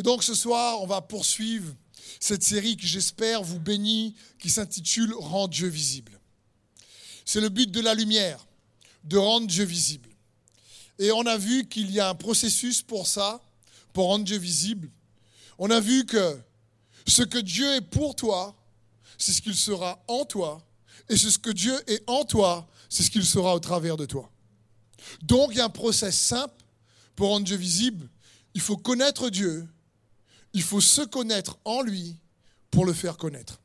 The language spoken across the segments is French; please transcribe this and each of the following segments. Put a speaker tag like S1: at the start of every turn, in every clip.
S1: Et donc ce soir, on va poursuivre cette série qui, j'espère, vous bénit, qui s'intitule Rends Dieu visible. C'est le but de la lumière, de rendre Dieu visible. Et on a vu qu'il y a un processus pour ça, pour rendre Dieu visible. On a vu que ce que Dieu est pour toi, c'est ce qu'il sera en toi. Et ce que Dieu est en toi, c'est ce qu'il sera au travers de toi. Donc il y a un process simple pour rendre Dieu visible. Il faut connaître Dieu, il faut se connaître en lui pour le faire connaître.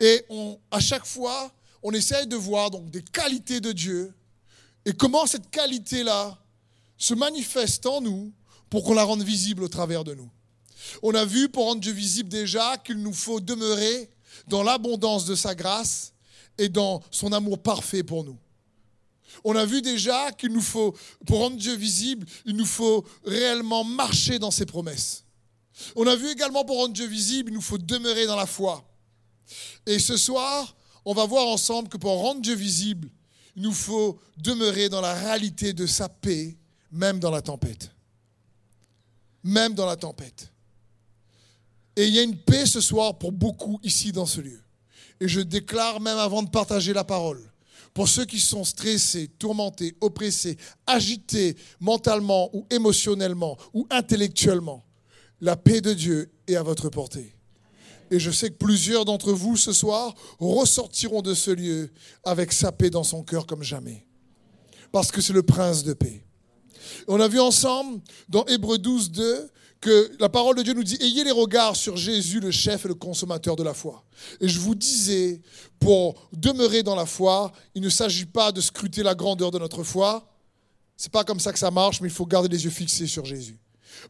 S1: Et à chaque fois, on essaye de voir donc des qualités de Dieu et comment cette qualité-là se manifeste en nous pour qu'on la rende visible au travers de nous. On a vu pour rendre Dieu visible déjà qu'il nous faut demeurer dans l'abondance de sa grâce et dans son amour parfait pour nous. On a vu déjà qu'il nous faut, pour rendre Dieu visible, il nous faut réellement marcher dans ses promesses. On a vu également pour rendre Dieu visible, il nous faut demeurer dans la foi. Et ce soir, on va voir ensemble que pour rendre Dieu visible, il nous faut demeurer dans la réalité de sa paix, même dans la tempête. Même dans la tempête. Et il y a une paix ce soir pour beaucoup ici dans ce lieu. Et je déclare même avant de partager la parole, pour ceux qui sont stressés, tourmentés, oppressés, agités mentalement ou émotionnellement ou intellectuellement, la paix de Dieu est à votre portée. Et je sais que plusieurs d'entre vous ce soir ressortiront de ce lieu avec sa paix dans son cœur comme jamais. Parce que c'est le prince de paix. On a vu ensemble dans Hébreu 12, 2 que la parole de Dieu nous dit Ayez les regards sur Jésus, le chef et le consommateur de la foi. Et je vous disais, pour demeurer dans la foi, il ne s'agit pas de scruter la grandeur de notre foi. C'est pas comme ça que ça marche, mais il faut garder les yeux fixés sur Jésus.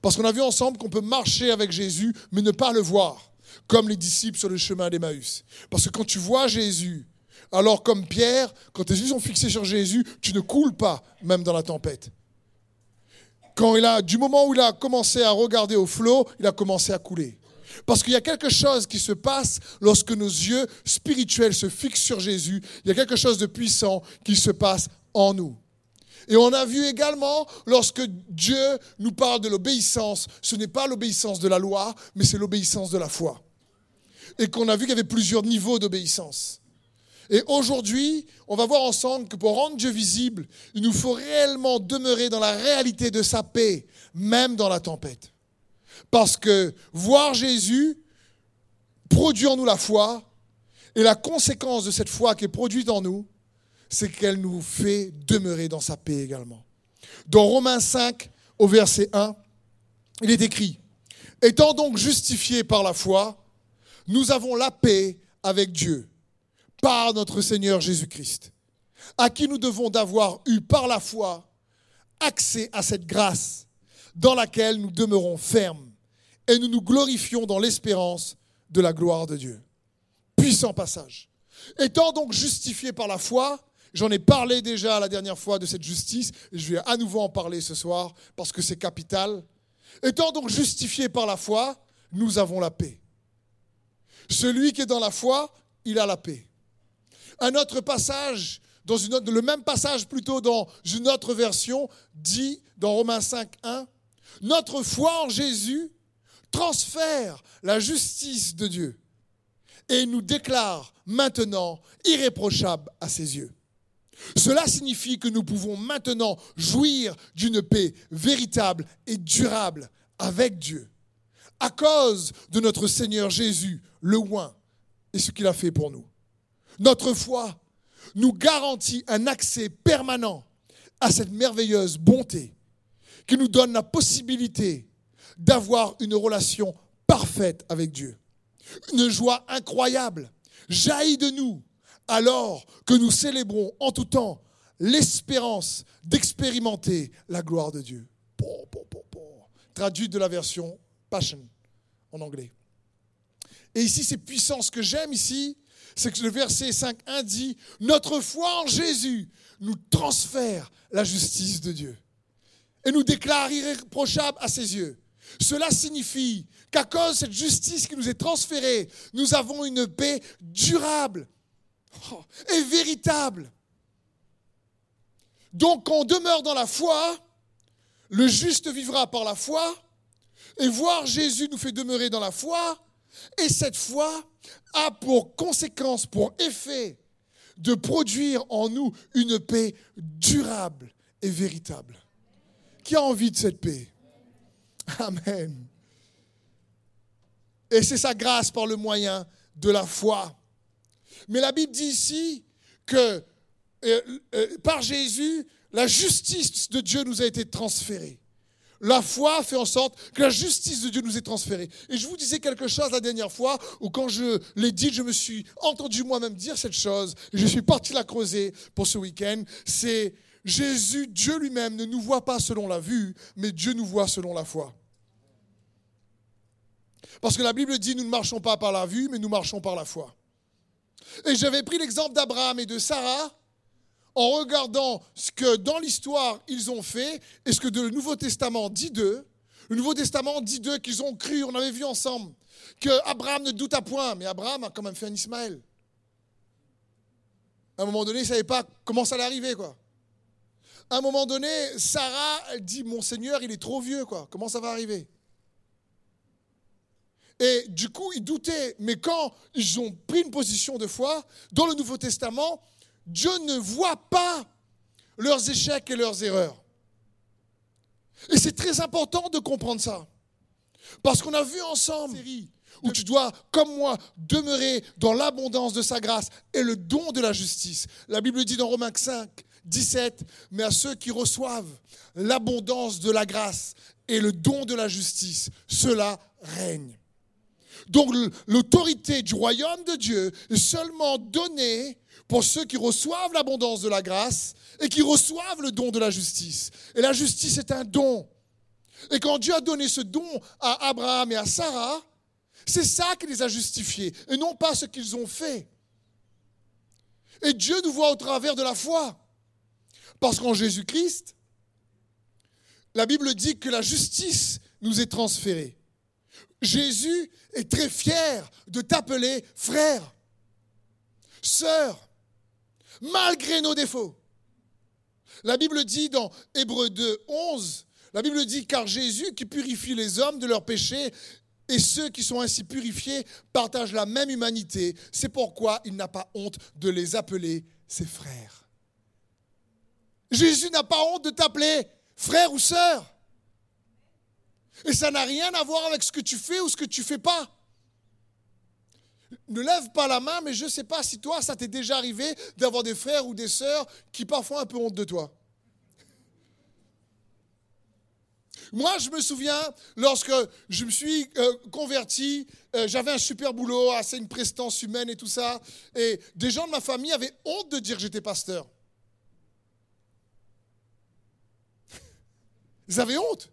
S1: Parce qu'on a vu ensemble qu'on peut marcher avec Jésus, mais ne pas le voir, comme les disciples sur le chemin d'Emmaüs. Parce que quand tu vois Jésus, alors comme Pierre, quand tes yeux sont fixés sur Jésus, tu ne coules pas, même dans la tempête. Quand il a, du moment où il a commencé à regarder au flot, il a commencé à couler. Parce qu'il y a quelque chose qui se passe lorsque nos yeux spirituels se fixent sur Jésus. Il y a quelque chose de puissant qui se passe en nous. Et on a vu également, lorsque Dieu nous parle de l'obéissance, ce n'est pas l'obéissance de la loi, mais c'est l'obéissance de la foi. Et qu'on a vu qu'il y avait plusieurs niveaux d'obéissance. Et aujourd'hui, on va voir ensemble que pour rendre Dieu visible, il nous faut réellement demeurer dans la réalité de sa paix, même dans la tempête. Parce que voir Jésus produit en nous la foi, et la conséquence de cette foi qui est produite en nous, c'est qu'elle nous fait demeurer dans sa paix également. Dans Romains 5, au verset 1, il est écrit, Étant donc justifiés par la foi, nous avons la paix avec Dieu, par notre Seigneur Jésus-Christ, à qui nous devons d'avoir eu par la foi accès à cette grâce dans laquelle nous demeurons fermes et nous nous glorifions dans l'espérance de la gloire de Dieu. Puissant passage. Étant donc justifiés par la foi, J'en ai parlé déjà la dernière fois de cette justice, et je vais à nouveau en parler ce soir, parce que c'est capital. Étant donc justifié par la foi, nous avons la paix. Celui qui est dans la foi, il a la paix. Un autre passage, dans une autre, le même passage plutôt dans une autre version, dit dans Romains 5, 1, Notre foi en Jésus transfère la justice de Dieu et nous déclare maintenant irréprochable à ses yeux. Cela signifie que nous pouvons maintenant jouir d'une paix véritable et durable avec Dieu, à cause de notre Seigneur Jésus, le oint, et ce qu'il a fait pour nous. Notre foi nous garantit un accès permanent à cette merveilleuse bonté qui nous donne la possibilité d'avoir une relation parfaite avec Dieu. Une joie incroyable jaillit de nous alors que nous célébrons en tout temps l'espérance d'expérimenter la gloire de Dieu. Traduit de la version Passion en anglais. Et ici, c'est puissant. Ce que j'aime ici, c'est que le verset 5.1 dit Notre foi en Jésus nous transfère la justice de Dieu et nous déclare irréprochable à ses yeux. Cela signifie qu'à cause de cette justice qui nous est transférée, nous avons une paix durable est véritable. Donc on demeure dans la foi, le juste vivra par la foi, Et voir Jésus nous fait demeurer dans la foi. Et cette foi a pour conséquence, pour effet, de produire en nous une paix durable et véritable. Qui a envie de cette paix? Amen. Et c'est sa grâce par le moyen de la foi. Mais la Bible dit ici que euh, euh, par Jésus, la justice de Dieu nous a été transférée. La foi fait en sorte que la justice de Dieu nous est transférée. Et je vous disais quelque chose la dernière fois, où quand je l'ai dit, je me suis entendu moi-même dire cette chose, et je suis parti la creuser pour ce week-end, c'est Jésus, Dieu lui-même, ne nous voit pas selon la vue, mais Dieu nous voit selon la foi. Parce que la Bible dit, nous ne marchons pas par la vue, mais nous marchons par la foi. Et j'avais pris l'exemple d'Abraham et de Sarah en regardant ce que dans l'histoire ils ont fait et ce que le Nouveau Testament dit d'eux. Le Nouveau Testament dit d'eux qu'ils ont cru, on avait vu ensemble, que Abraham ne douta point, mais Abraham a quand même fait un Ismaël. À un moment donné, il ne savait pas comment ça allait arriver, quoi. À un moment donné, Sarah, dit, mon Seigneur, il est trop vieux, quoi. Comment ça va arriver? Et du coup, ils doutaient. Mais quand ils ont pris une position de foi, dans le Nouveau Testament, Dieu ne voit pas leurs échecs et leurs erreurs. Et c'est très important de comprendre ça. Parce qu'on a vu ensemble où tu dois, comme moi, demeurer dans l'abondance de sa grâce et le don de la justice. La Bible dit dans Romains 5, 17, mais à ceux qui reçoivent l'abondance de la grâce et le don de la justice, cela règne. Donc l'autorité du royaume de Dieu est seulement donnée pour ceux qui reçoivent l'abondance de la grâce et qui reçoivent le don de la justice. Et la justice est un don. Et quand Dieu a donné ce don à Abraham et à Sarah, c'est ça qui les a justifiés et non pas ce qu'ils ont fait. Et Dieu nous voit au travers de la foi. Parce qu'en Jésus-Christ, la Bible dit que la justice nous est transférée. Jésus est très fier de t'appeler frère, sœur, malgré nos défauts. La Bible dit dans Hébreu 2, 11, la Bible dit car Jésus qui purifie les hommes de leurs péchés et ceux qui sont ainsi purifiés partagent la même humanité. C'est pourquoi il n'a pas honte de les appeler ses frères. Jésus n'a pas honte de t'appeler frère ou sœur. Et ça n'a rien à voir avec ce que tu fais ou ce que tu fais pas ne lève pas la main, mais je ne sais pas si toi, ça t'est déjà arrivé d'avoir des frères ou des sœurs qui parfois ont un peu honte de toi. Moi, je me souviens, lorsque je me suis euh, converti, euh, j'avais un super boulot, assez une prestance humaine et tout ça, et des gens de ma famille avaient honte de dire que j'étais pasteur. Ils avaient honte.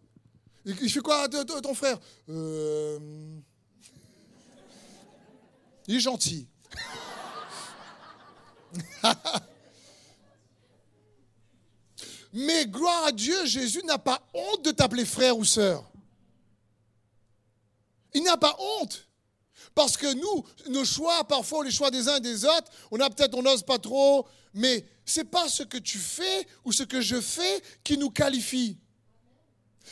S1: Il fait quoi ton frère? Euh, il est gentil. Mais gloire à Dieu, Jésus n'a pas honte de t'appeler frère ou sœur. Il n'a pas honte. Parce que nous, nos choix, parfois les choix des uns et des autres, on a peut-être, on n'ose pas trop, mais ce n'est pas ce que tu fais ou ce que je fais qui nous qualifie.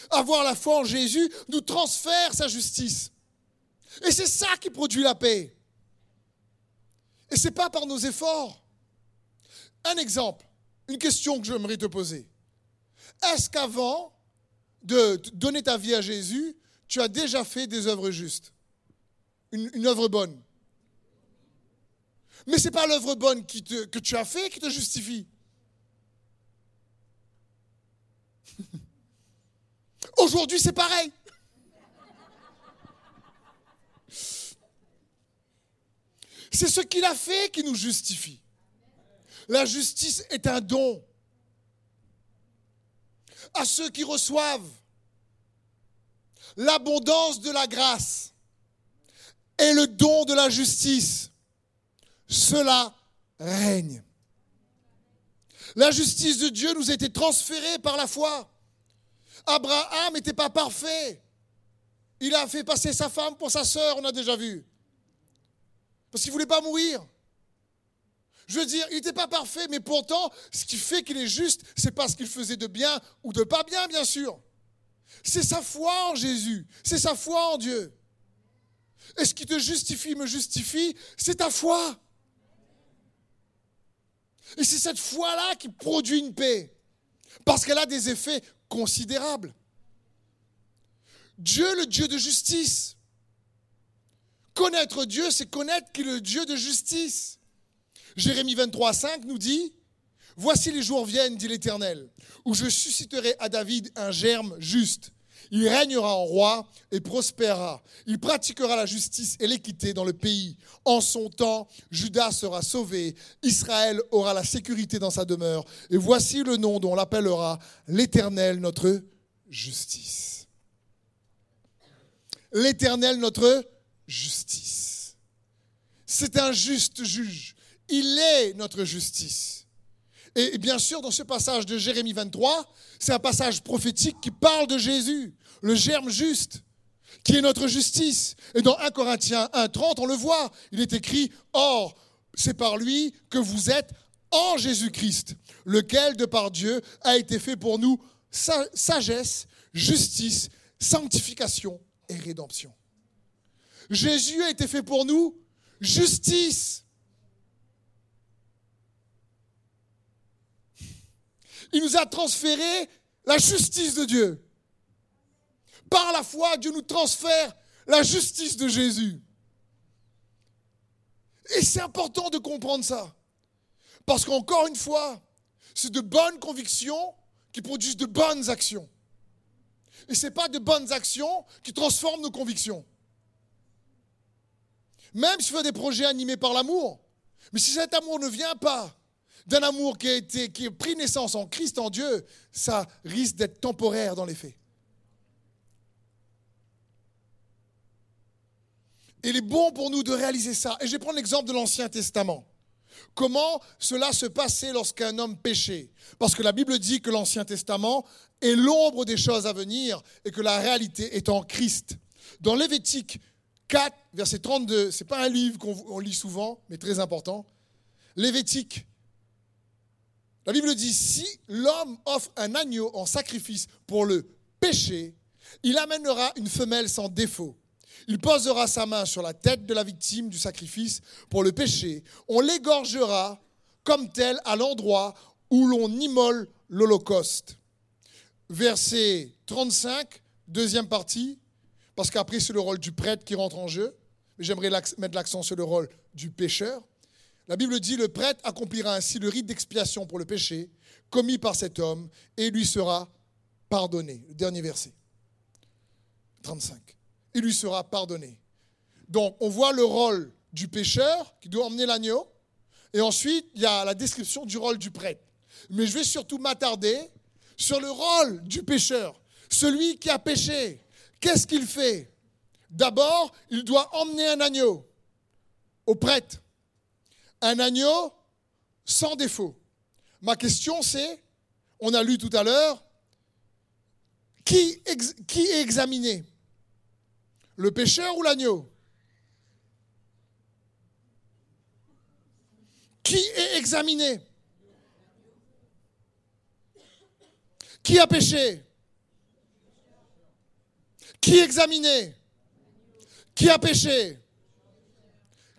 S1: Avoir la foi en Jésus nous transfère sa justice. Et c'est ça qui produit la paix. Et ce n'est pas par nos efforts. Un exemple, une question que j'aimerais te poser. Est-ce qu'avant de donner ta vie à Jésus, tu as déjà fait des œuvres justes? Une, œuvre bonne Mais ce n'est pas l'œuvre bonne que tu as fait qui te justifie. Aujourd'hui, c'est pareil. C'est ce qu'il a fait qui nous justifie. La justice est un don à ceux qui reçoivent l'abondance de la grâce et le don de la justice. Cela règne. La justice de Dieu nous a été transférée par la foi. Abraham n'était pas parfait. Il a fait passer sa femme pour sa sœur, on a déjà vu. Parce qu'il ne voulait pas mourir. Je veux dire, il n'était pas parfait, mais pourtant, ce qui fait qu'il est juste, c'est pas ce qu'il faisait de bien ou de pas bien, bien sûr. C'est sa foi en Jésus, c'est sa foi en Dieu. Et ce qui te justifie, me justifie, c'est ta foi. Et c'est cette foi-là qui produit une paix, parce qu'elle a des effets considérables. Dieu, le Dieu de justice. Connaître Dieu, c'est connaître qu'il est le Dieu de justice. Jérémie 23, 5 nous dit, Voici les jours viennent, dit l'Éternel, où je susciterai à David un germe juste. Il régnera en roi et prospérera. Il pratiquera la justice et l'équité dans le pays. En son temps, Judas sera sauvé. Israël aura la sécurité dans sa demeure. Et voici le nom dont on l'appellera l'Éternel, notre justice. L'Éternel, notre justice. C'est un juste juge. Il est notre justice. Et bien sûr, dans ce passage de Jérémie 23, c'est un passage prophétique qui parle de Jésus, le germe juste, qui est notre justice. Et dans 1 Corinthiens 1.30, on le voit, il est écrit, Or, c'est par lui que vous êtes en Jésus-Christ, lequel, de par Dieu, a été fait pour nous sagesse, justice, sanctification et rédemption. Jésus a été fait pour nous justice. Il nous a transféré la justice de Dieu. Par la foi, Dieu nous transfère la justice de Jésus. Et c'est important de comprendre ça. Parce qu'encore une fois, c'est de bonnes convictions qui produisent de bonnes actions. Et ce n'est pas de bonnes actions qui transforment nos convictions. Même si tu fais des projets animés par l'amour, mais si cet amour ne vient pas d'un amour qui a, été, qui a pris naissance en Christ, en Dieu, ça risque d'être temporaire dans les faits. Il est bon pour nous de réaliser ça. Et je vais prendre l'exemple de l'Ancien Testament. Comment cela se passait lorsqu'un homme péchait Parce que la Bible dit que l'Ancien Testament est l'ombre des choses à venir et que la réalité est en Christ. Dans Lévitique 4, verset 32, ce n'est pas un livre qu'on lit souvent, mais très important. Lévitique la Bible dit, si l'homme offre un agneau en sacrifice pour le péché, il amènera une femelle sans défaut. Il posera sa main sur la tête de la victime du sacrifice pour le péché. On l'égorgera comme tel à l'endroit où l'on immole l'Holocauste. Verset 35, deuxième partie, parce qu'après c'est le rôle du prêtre qui rentre en jeu. Mais j'aimerais mettre l'accent sur le rôle du pécheur. La Bible dit, le prêtre accomplira ainsi le rite d'expiation pour le péché commis par cet homme et lui sera pardonné. Le dernier verset. 35. Il lui sera pardonné. Donc on voit le rôle du pécheur qui doit emmener l'agneau. Et ensuite, il y a la description du rôle du prêtre. Mais je vais surtout m'attarder sur le rôle du pécheur. Celui qui a péché. Qu'est-ce qu'il fait? D'abord, il doit emmener un agneau au prêtre un agneau sans défaut. Ma question c'est, on a lu tout à l'heure, qui, est examiné? Le pécheur ou l'agneau? Qui est examiné? Qui a péché Qui examiné? Qui a péché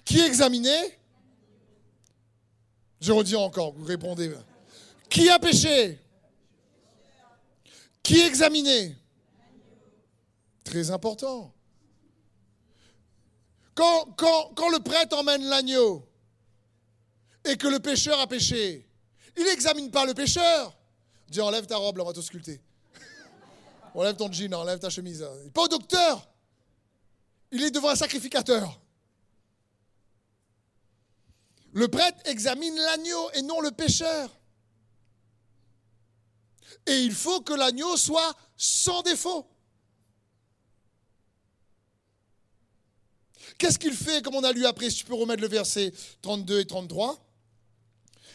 S1: Qui est examiné? Je redis encore, vous répondez. Qui a péché? Qui examiné? Très important. Quand, le prêtre emmène l'agneau et que le pécheur a péché, il n'examine pas le pécheur. Il dit enlève ta robe, on va te sculpter. enlève ton jean, enlève ta chemise. Pas au docteur. Il est devant un sacrificateur. Le prêtre examine l'agneau et non le pécheur. Et il faut que l'agneau soit sans défaut. Qu'est-ce qu'il fait, comme on a lu après, si tu peux remettre le verset 32 et 33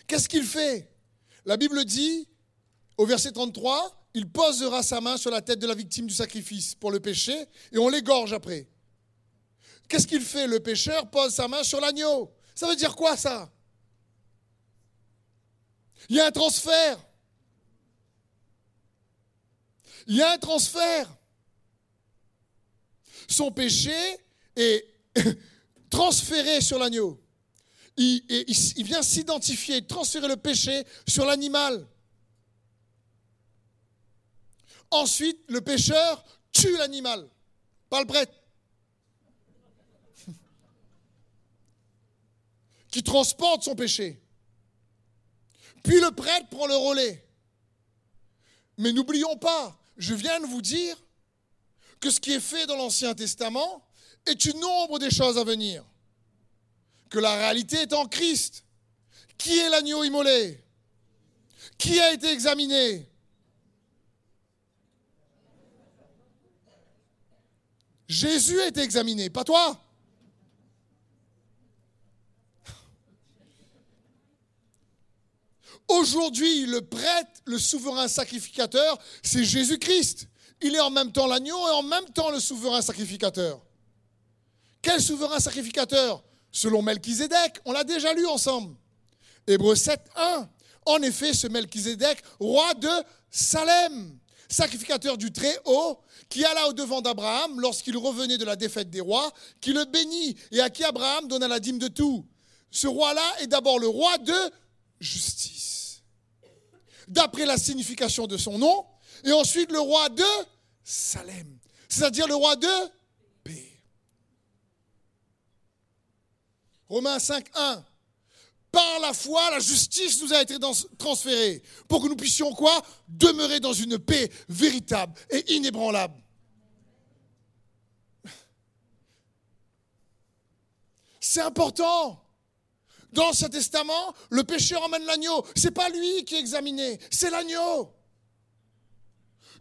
S1: Qu'est-ce qu'il fait? La Bible dit, au verset 33, il posera sa main sur la tête de la victime du sacrifice pour le péché et on l'égorge après. Qu'est-ce qu'il fait? Le pécheur pose sa main sur l'agneau. Ça veut dire quoi ça? Il y a un transfert. Il y a un transfert. Son péché est transféré sur l'agneau. Il, vient s'identifier, transférer le péché sur l'animal. Ensuite, le pécheur tue l'animal, pas le prêtre. Qui transporte son péché. Puis le prêtre prend le relais. Mais n'oublions pas, je viens de vous dire que ce qui est fait dans l'Ancien Testament est une ombre des choses à venir. Que la réalité est en Christ. Qui est l'agneau immolé? Qui a été examiné? Jésus a été examiné, pas toi? Aujourd'hui, le prêtre, le souverain sacrificateur, c'est Jésus-Christ. Il est en même temps l'agneau et en même temps le souverain sacrificateur. Quel souverain sacrificateur? Selon Melchizedek, on l'a déjà lu ensemble. Hébreu 7, 1. En effet, ce Melchizedek, roi de Salem, sacrificateur du Très-Haut, qui alla au devant d'Abraham lorsqu'il revenait de la défaite des rois, qui le bénit et à qui Abraham donna la dîme de tout. Ce roi-là est d'abord le roi de justice, d'après la signification de son nom, et ensuite le roi de Salem, c'est-à-dire le roi de paix. Romains 5, 1. Par la foi, la justice nous a été transférée pour que nous puissions quoi? Demeurer dans une paix véritable et inébranlable. C'est important. Dans ce testament, le pécheur emmène l'agneau. C'est pas lui qui est examiné, c'est l'agneau.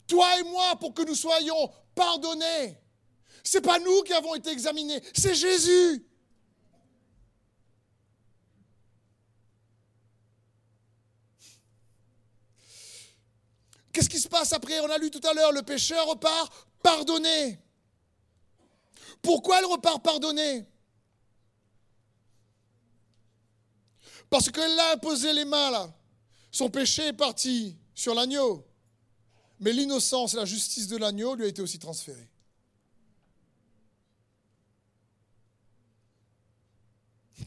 S1: Toi et moi, pour que nous soyons pardonnés, c'est pas nous qui avons été examinés, c'est Jésus. Qu'est-ce qui se passe après? On a lu tout à l'heure, le pécheur repart pardonné. Pourquoi il repart pardonné Parce qu'elle a imposé les mains. Son péché est parti sur l'agneau. Mais l'innocence et la justice de l'agneau lui a été aussi transférée.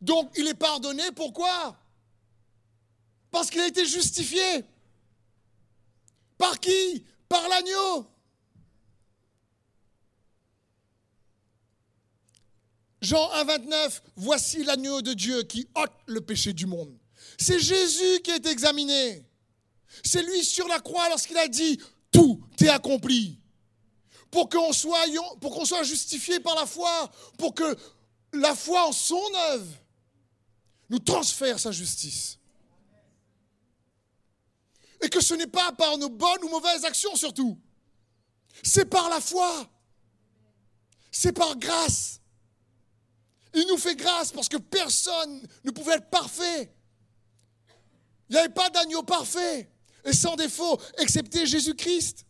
S1: Donc il est pardonné, pourquoi? Parce qu'il a été justifié. Par qui? Par l'agneau. Jean 1, 29, voici l'agneau de Dieu qui ôte le péché du monde. C'est Jésus qui est examiné. C'est lui sur la croix lorsqu'il a dit, tout est accompli. Pour qu'on soit, soit justifié par la foi, pour que la foi en son œuvre nous transfère sa justice. Et que ce n'est pas par nos bonnes ou mauvaises actions surtout. C'est par la foi. C'est par grâce. Il nous fait grâce parce que personne ne pouvait être parfait. Il n'y avait pas d'agneau parfait et sans défaut, excepté Jésus-Christ.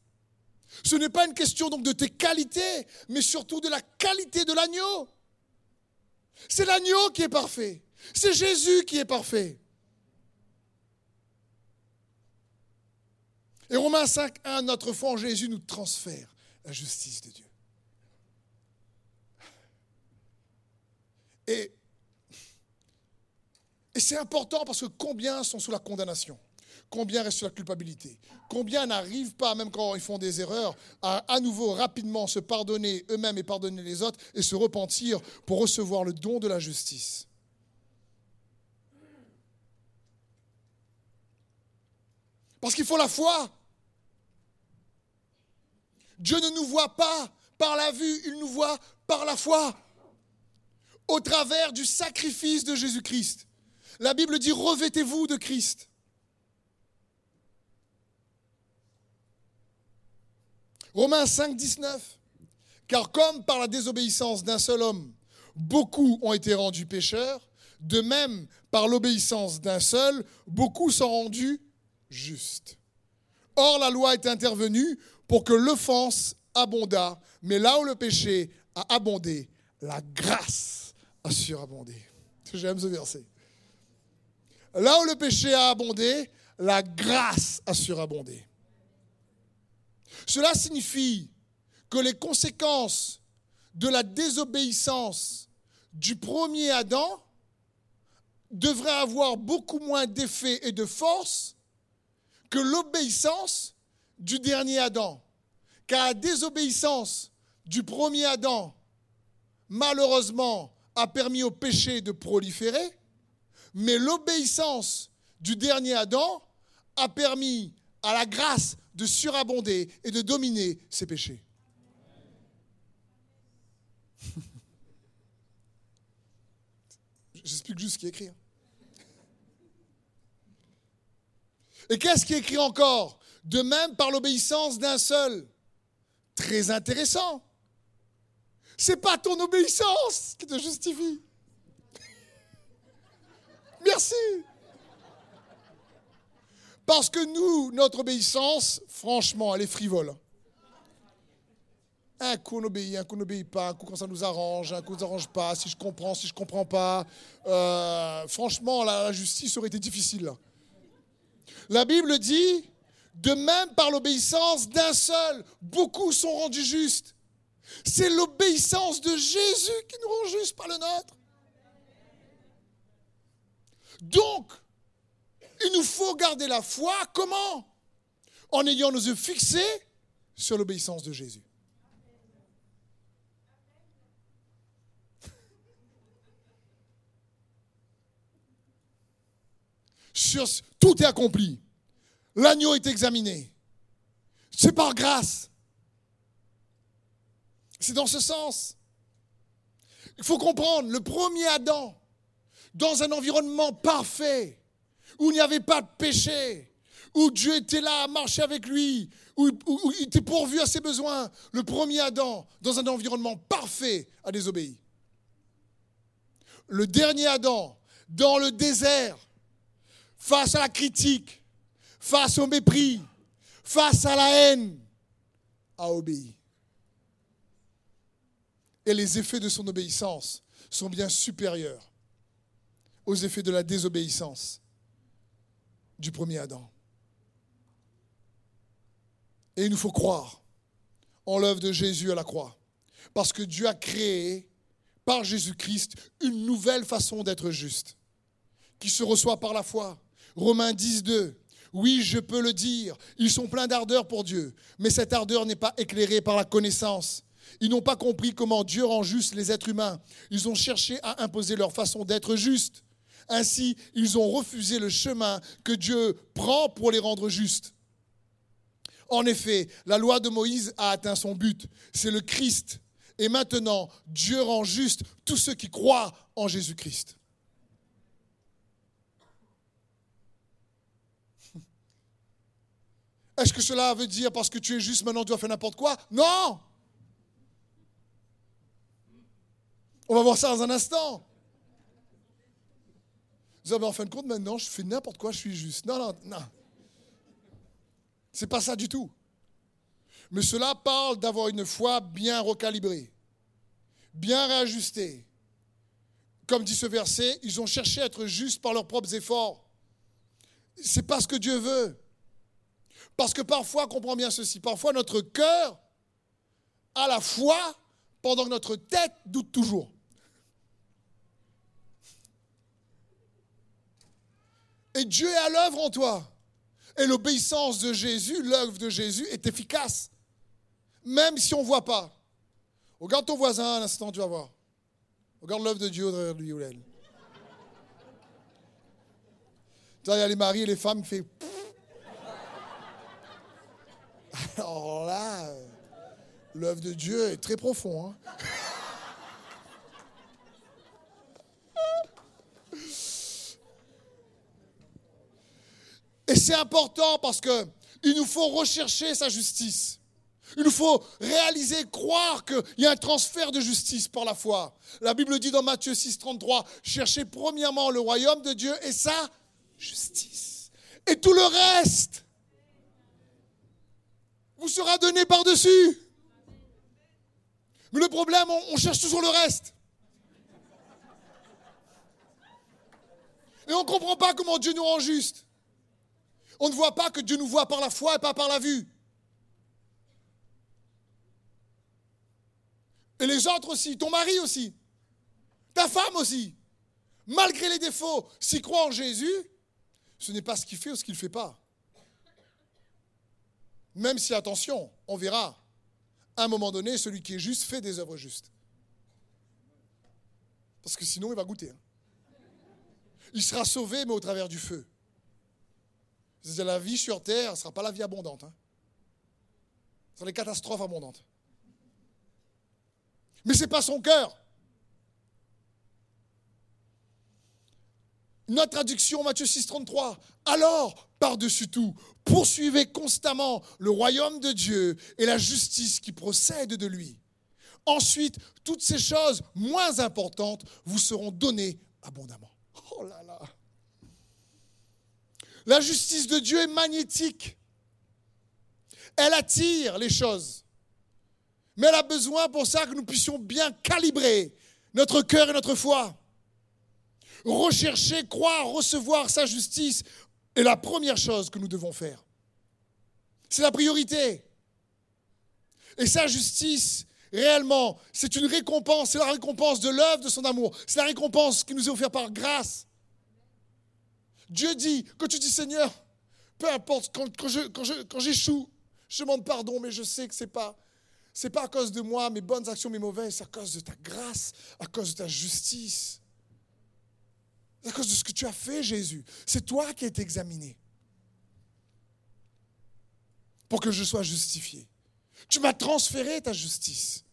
S1: Ce n'est pas une question donc de tes qualités, mais surtout de la qualité de l'agneau. C'est l'agneau qui est parfait. C'est Jésus qui est parfait. Et Romains 5, 1, notre foi en Jésus nous transfère la justice de Dieu. Et, c'est important parce que combien sont sous la condamnation? Combien restent sous la culpabilité? Combien n'arrivent pas, même quand ils font des erreurs, à à nouveau rapidement se pardonner eux-mêmes et pardonner les autres et se repentir pour recevoir le don de la justice? Parce qu'il faut la foi. Dieu ne nous voit pas par la vue, il nous voit par la foi au travers du sacrifice de Jésus-Christ. La Bible dit revêtez-vous de Christ. Romains 5, 19. Car comme par la désobéissance d'un seul homme, beaucoup ont été rendus pécheurs, de même par l'obéissance d'un seul, beaucoup sont rendus justes. Or la loi est intervenue pour que l'offense abondât, mais là où le péché a abondé, la grâce a surabondé. J'aime ce verset. Là où le péché a abondé, la grâce a surabondé. Cela signifie que les conséquences de la désobéissance du premier Adam devraient avoir beaucoup moins d'effet et de force que l'obéissance du dernier Adam. Car la désobéissance du premier Adam, malheureusement, a permis au péché de proliférer, mais l'obéissance du dernier Adam a permis à la grâce de surabonder et de dominer ses péchés. J'explique juste ce qui est écrit. Hein. Et qu'est-ce qui est écrit encore? De même par l'obéissance d'un seul. Très intéressant. C'est pas ton obéissance qui te justifie. Merci. Parce que nous, notre obéissance, franchement, elle est frivole. Un coup on obéit, un coup on n'obéit pas, un coup quand ça nous arrange, un coup ça nous arrange pas, si je comprends, si je comprends pas. Euh, franchement, la, justice aurait été difficile. La Bible dit, de même par l'obéissance d'un seul, beaucoup sont rendus justes. C'est l'obéissance de Jésus qui nous rend justes, pas le nôtre. Donc, il nous faut garder la foi. Comment? En ayant nos yeux fixés sur l'obéissance de Jésus. Tout est accompli. L'agneau est examiné. C'est par grâce. C'est dans ce sens. Il faut comprendre, le premier Adam, dans un environnement parfait, où il n'y avait pas de péché, où Dieu était là à marcher avec lui, où, il était pourvu à ses besoins, le premier Adam, dans un environnement parfait, a désobéi. Le dernier Adam, dans le désert, face à la critique, face au mépris, face à la haine, a obéi. Et les effets de son obéissance sont bien supérieurs aux effets de la désobéissance du premier Adam. Et il nous faut croire en l'œuvre de Jésus à la croix. Parce que Dieu a créé par Jésus-Christ une nouvelle façon d'être juste, qui se reçoit par la foi. Romains 10, 2. Oui, je peux le dire, ils sont pleins d'ardeur pour Dieu, mais cette ardeur n'est pas éclairée par la connaissance. Ils n'ont pas compris comment Dieu rend juste les êtres humains. Ils ont cherché à imposer leur façon d'être juste. Ainsi, ils ont refusé le chemin que Dieu prend pour les rendre justes. En effet, la loi de Moïse a atteint son but. C'est le Christ. Et maintenant, Dieu rend juste tous ceux qui croient en Jésus-Christ. Est-ce que cela veut dire parce que tu es juste maintenant tu dois faire n'importe quoi? Non On va voir ça dans un instant. Vous avez en fin de compte, maintenant, je fais n'importe quoi, je suis juste. Non, non, non. C'est pas ça du tout. Mais cela parle d'avoir une foi bien recalibrée, bien réajustée. Comme dit ce verset, ils ont cherché à être justes par leurs propres efforts. C'est pas ce que Dieu veut. Parce que parfois, comprends bien ceci, parfois notre cœur a la foi pendant que notre tête doute toujours. Et Dieu est à l'œuvre en toi. Et l'obéissance de Jésus, l'œuvre de Jésus est efficace. Même si on ne voit pas. Regarde ton voisin un instant, tu vas voir. Regarde l'œuvre de Dieu derrière lui ou il y a les maris et les femmes qui font alors là, l'œuvre de Dieu est très profond. Hein. Et c'est important parce que il nous faut rechercher sa justice. Il nous faut réaliser, croire qu'il y a un transfert de justice par la foi. La Bible dit dans Matthieu 6, 33, cherchez premièrement le royaume de Dieu et sa justice. Et tout le reste vous sera donné par-dessus. Mais le problème, on, cherche toujours le reste. Et on ne comprend pas comment Dieu nous rend juste. On ne voit pas que Dieu nous voit par la foi et pas par la vue. Et les autres aussi, ton mari aussi, ta femme aussi. Malgré les défauts, s'il croit en Jésus, ce n'est pas ce qu'il fait ou ce qu'il ne fait pas. Même si, attention, on verra, à un moment donné, celui qui est juste fait des œuvres justes. Parce que sinon, il va goûter. Hein. Il sera sauvé, mais au travers du feu. La vie sur terre ne sera pas la vie abondante. Hein. Ce sera les catastrophes abondantes. Mais ce n'est pas son cœur. Notre traduction, Matthieu 6, 33. Alors, par-dessus tout, poursuivez constamment le royaume de Dieu et la justice qui procède de lui. Ensuite, toutes ces choses moins importantes vous seront données abondamment. Oh là là. La justice de Dieu est magnétique. Elle attire les choses. Mais elle a besoin pour ça que nous puissions bien calibrer notre cœur et notre foi. Rechercher, croire, recevoir sa justice est la première chose que nous devons faire. C'est la priorité. Et sa justice, réellement, c'est une récompense, c'est la récompense de l'œuvre de son amour, c'est la récompense qui nous est offerte par grâce. Dieu dit, que tu dis Seigneur, peu importe, quand, quand, je, quand, j'échoue, je demande pardon, mais je sais que ce n'est pas, c'est pas à cause de moi, mes bonnes actions, mes mauvaises, c'est à cause de ta grâce, à cause de ta justice. C'est à cause de ce que tu as fait, Jésus. C'est toi qui es examiné. Pour que je sois justifié. Tu m'as transféré ta justice.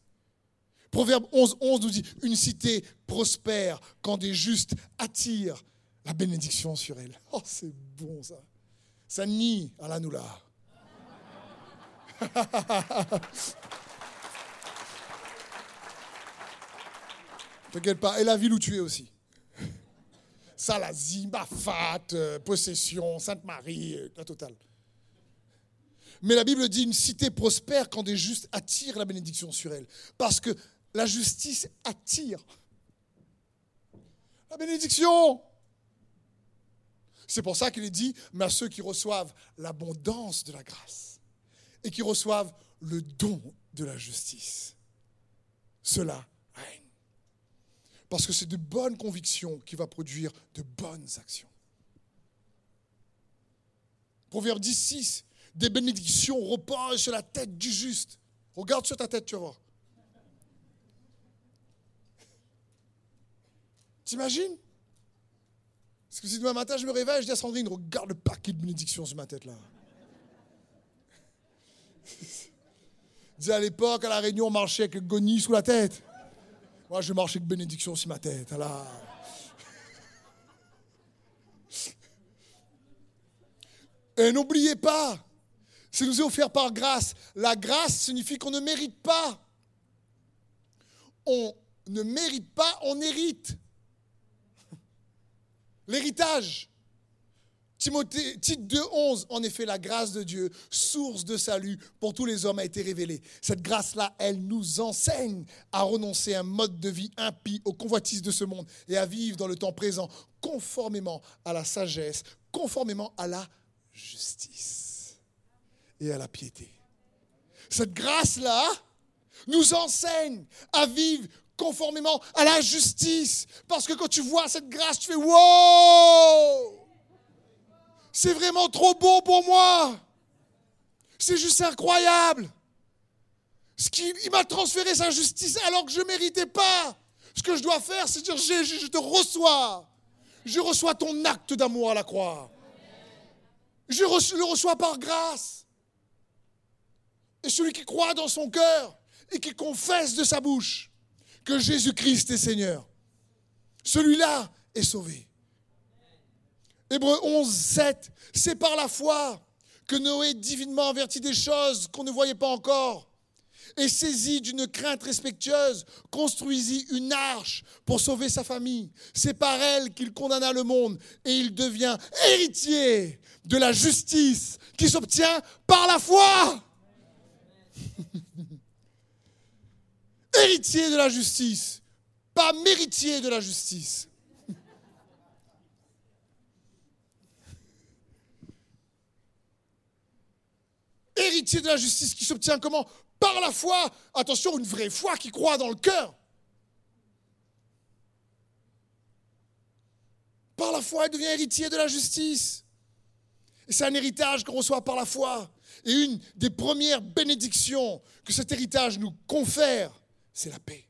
S1: Proverbe 11, 11 nous dit, une cité prospère quand des justes attirent la bénédiction sur elle. Oh, c'est bon ça. Ça nie à la noula. T'inquiète pas, et la ville où tu es aussi. Salazie, Bafat, euh, Possession, Sainte-Marie, euh, la totale. Mais la Bible dit une cité prospère quand des justes attirent la bénédiction sur elle. Parce que la justice attire la bénédiction. C'est pour ça qu'il est dit, mais à ceux qui reçoivent l'abondance de la grâce et qui reçoivent le don de la justice, cela règne. Parce que c'est de bonnes convictions qui va produire de bonnes actions. Proverbe 10, 6, des bénédictions reposent sur la tête du juste. Regarde sur ta tête, tu vas voir. T'imagines? Parce que si demain matin je me réveille, je dis à Sandrine, regarde le paquet de bénédictions sur ma tête là. dis à l'époque, à la réunion, on marchait avec goni sous la tête. Moi, je marche avec bénédiction sur ma tête. Là. Et n'oubliez pas, c'est nous est offert par grâce. La grâce signifie qu'on ne mérite pas. On ne mérite pas, on hérite. L'héritage. Timothée, titre 2, 11, en effet, la grâce de Dieu, source de salut pour tous les hommes, a été révélée. Cette grâce-là, elle nous enseigne à renoncer à un mode de vie impie aux convoitises de ce monde et à vivre dans le temps présent conformément à la sagesse, conformément à la justice et à la piété. Cette grâce-là nous enseigne à vivre conformément à la justice. Parce que quand tu vois cette grâce, tu fais wow! C'est vraiment trop bon pour moi. C'est juste incroyable. Ce qu'il, il m'a transféré sa justice alors que je ne méritais pas. Ce que je dois faire, c'est dire Jésus, je te reçois. Je reçois ton acte d'amour à la croix. Je le reçois par grâce. Et celui qui croit dans son cœur et qui confesse de sa bouche que Jésus-Christ est Seigneur. Celui-là est sauvé. Hébreu 11, 7, c'est par la foi que Noé divinement avertit des choses qu'on ne voyait pas encore. Et saisi d'une crainte respectueuse, construisit une arche pour sauver sa famille. C'est par elle qu'il condamna le monde et il devient héritier de la justice qui s'obtient par la foi. Héritier de la justice, pas méritier de la justice. héritier de la justice qui s'obtient comment? Par la foi. Attention, une vraie foi qui croit dans le cœur. Par la foi, il devient héritier de la justice. Et c'est un héritage qu'on reçoit par la foi. Et une des premières bénédictions que cet héritage nous confère, c'est la paix.